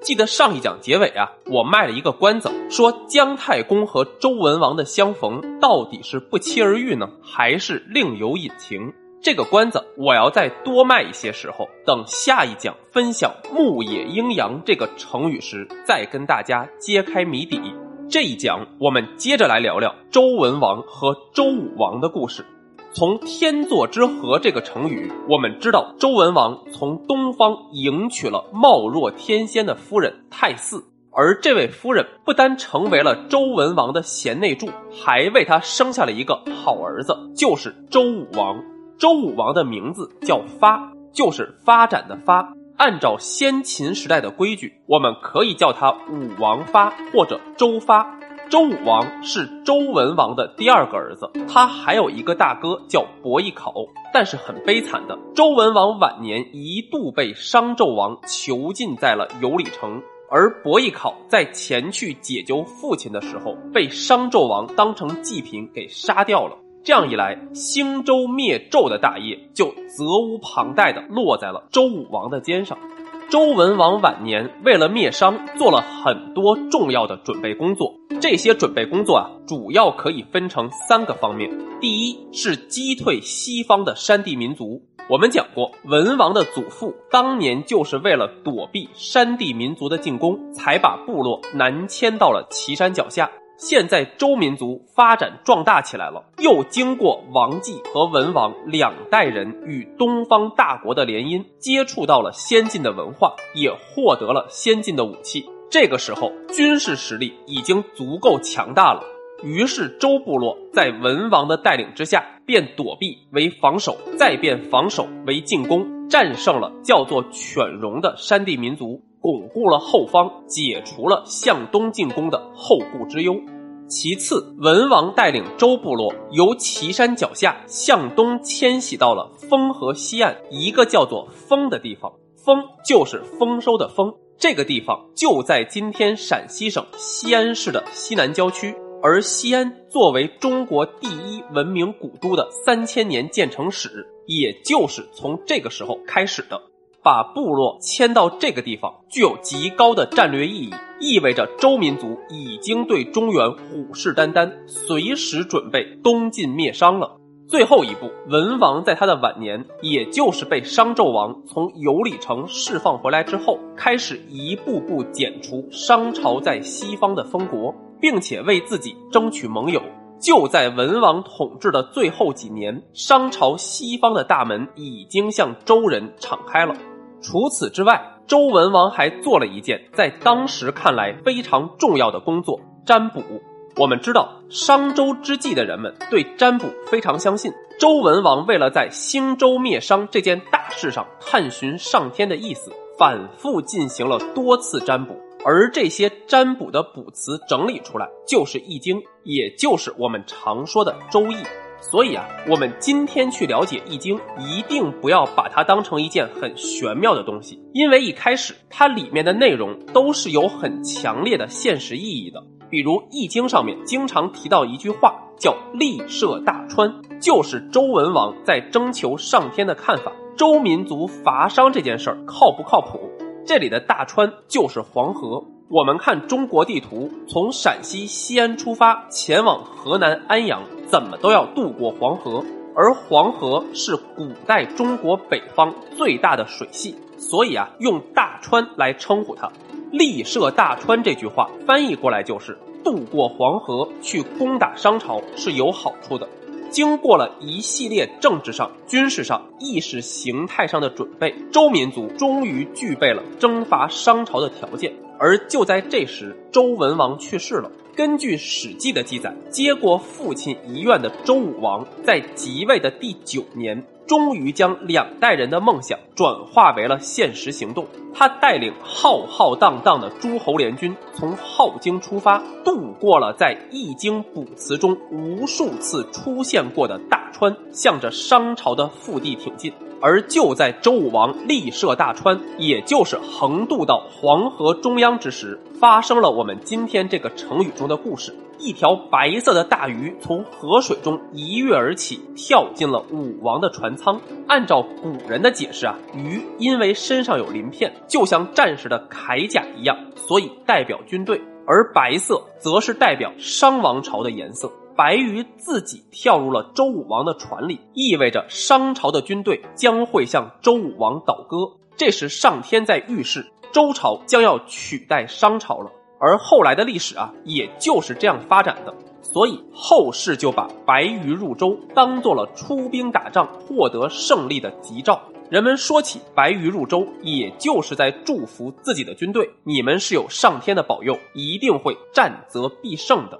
记得上一讲结尾啊，我卖了一个关子，说姜太公和周文王的相逢到底是不期而遇呢，还是另有隐情？这个关子我要再多卖一些时候，等下一讲分享“牧野阴阳”这个成语时，再跟大家揭开谜底。这一讲我们接着来聊聊周文王和周武王的故事。从天作之合这个成语，我们知道周文王从东方迎娶了貌若天仙的夫人太姒，而这位夫人不单成为了周文王的贤内助，还为他生下了一个好儿子，就是周武王。周武王的名字叫发，就是发展的发。按照先秦时代的规矩，我们可以叫他武王发或者周发。周武王是周文王的第二个儿子，他还有一个大哥叫伯邑考，但是很悲惨的，周文王晚年一度被商纣王囚禁在了有里城，而伯邑考在前去解救父亲的时候，被商纣王当成祭品给杀掉了。这样一来，兴周灭纣的大业就责无旁贷的落在了周武王的肩上。周文王晚年为了灭商，做了很多重要的准备工作。这些准备工作啊，主要可以分成三个方面。第一是击退西方的山地民族。我们讲过，文王的祖父当年就是为了躲避山地民族的进攻，才把部落南迁到了岐山脚下。现在周民族发展壮大起来了，又经过王继和文王两代人与东方大国的联姻，接触到了先进的文化，也获得了先进的武器。这个时候，军事实力已经足够强大了。于是，周部落在文王的带领之下，变躲避为防守，再变防守为进攻，战胜了叫做犬戎的山地民族。巩固了后方，解除了向东进攻的后顾之忧。其次，文王带领周部落由岐山脚下向东迁徙到了丰河西岸一个叫做丰的地方。丰就是丰收的丰，这个地方就在今天陕西省西安市的西南郊区。而西安作为中国第一文明古都的三千年建成史，也就是从这个时候开始的。把部落迁到这个地方，具有极高的战略意义，意味着周民族已经对中原虎视眈眈，随时准备东晋灭商了。最后一步，文王在他的晚年，也就是被商纣王从游里城释放回来之后，开始一步步剪除商朝在西方的封国，并且为自己争取盟友。就在文王统治的最后几年，商朝西方的大门已经向周人敞开了。除此之外，周文王还做了一件在当时看来非常重要的工作——占卜。我们知道，商周之际的人们对占卜非常相信。周文王为了在兴周灭商这件大事上探寻上天的意思，反复进行了多次占卜。而这些占卜的卜辞整理出来，就是《易经》，也就是我们常说的《周易》。所以啊，我们今天去了解《易经》，一定不要把它当成一件很玄妙的东西，因为一开始它里面的内容都是有很强烈的现实意义的。比如《易经》上面经常提到一句话，叫“立设大川”，就是周文王在征求上天的看法，周民族伐商这件事儿靠不靠谱？这里的大川就是黄河。我们看中国地图，从陕西西安出发，前往河南安阳，怎么都要渡过黄河。而黄河是古代中国北方最大的水系，所以啊，用大川来称呼它。立涉大川这句话翻译过来就是渡过黄河去攻打商朝是有好处的。经过了一系列政治上、军事上、意识形态上的准备，周民族终于具备了征伐商朝的条件。而就在这时，周文王去世了。根据《史记》的记载，接过父亲遗愿的周武王在即位的第九年，终于将两代人的梦想转化为了现实行动。他带领浩浩荡荡的诸侯联军从镐京出发，度过了在《易经》卜辞中无数次出现过的大川，向着商朝的腹地挺进。而就在周武王立设大川，也就是横渡到黄河中央之时，发生了我们今天这个成语中的故事。一条白色的大鱼从河水中一跃而起，跳进了武王的船舱。按照古人的解释啊，鱼因为身上有鳞片，就像战士的铠甲一样，所以代表军队；而白色则是代表商王朝的颜色。白鱼自己跳入了周武王的船里，意味着商朝的军队将会向周武王倒戈。这时，上天在预示周朝将要取代商朝了。而后来的历史啊，也就是这样发展的。所以后世就把白鱼入周当做了出兵打仗、获得胜利的吉兆。人们说起白鱼入周，也就是在祝福自己的军队：你们是有上天的保佑，一定会战则必胜的。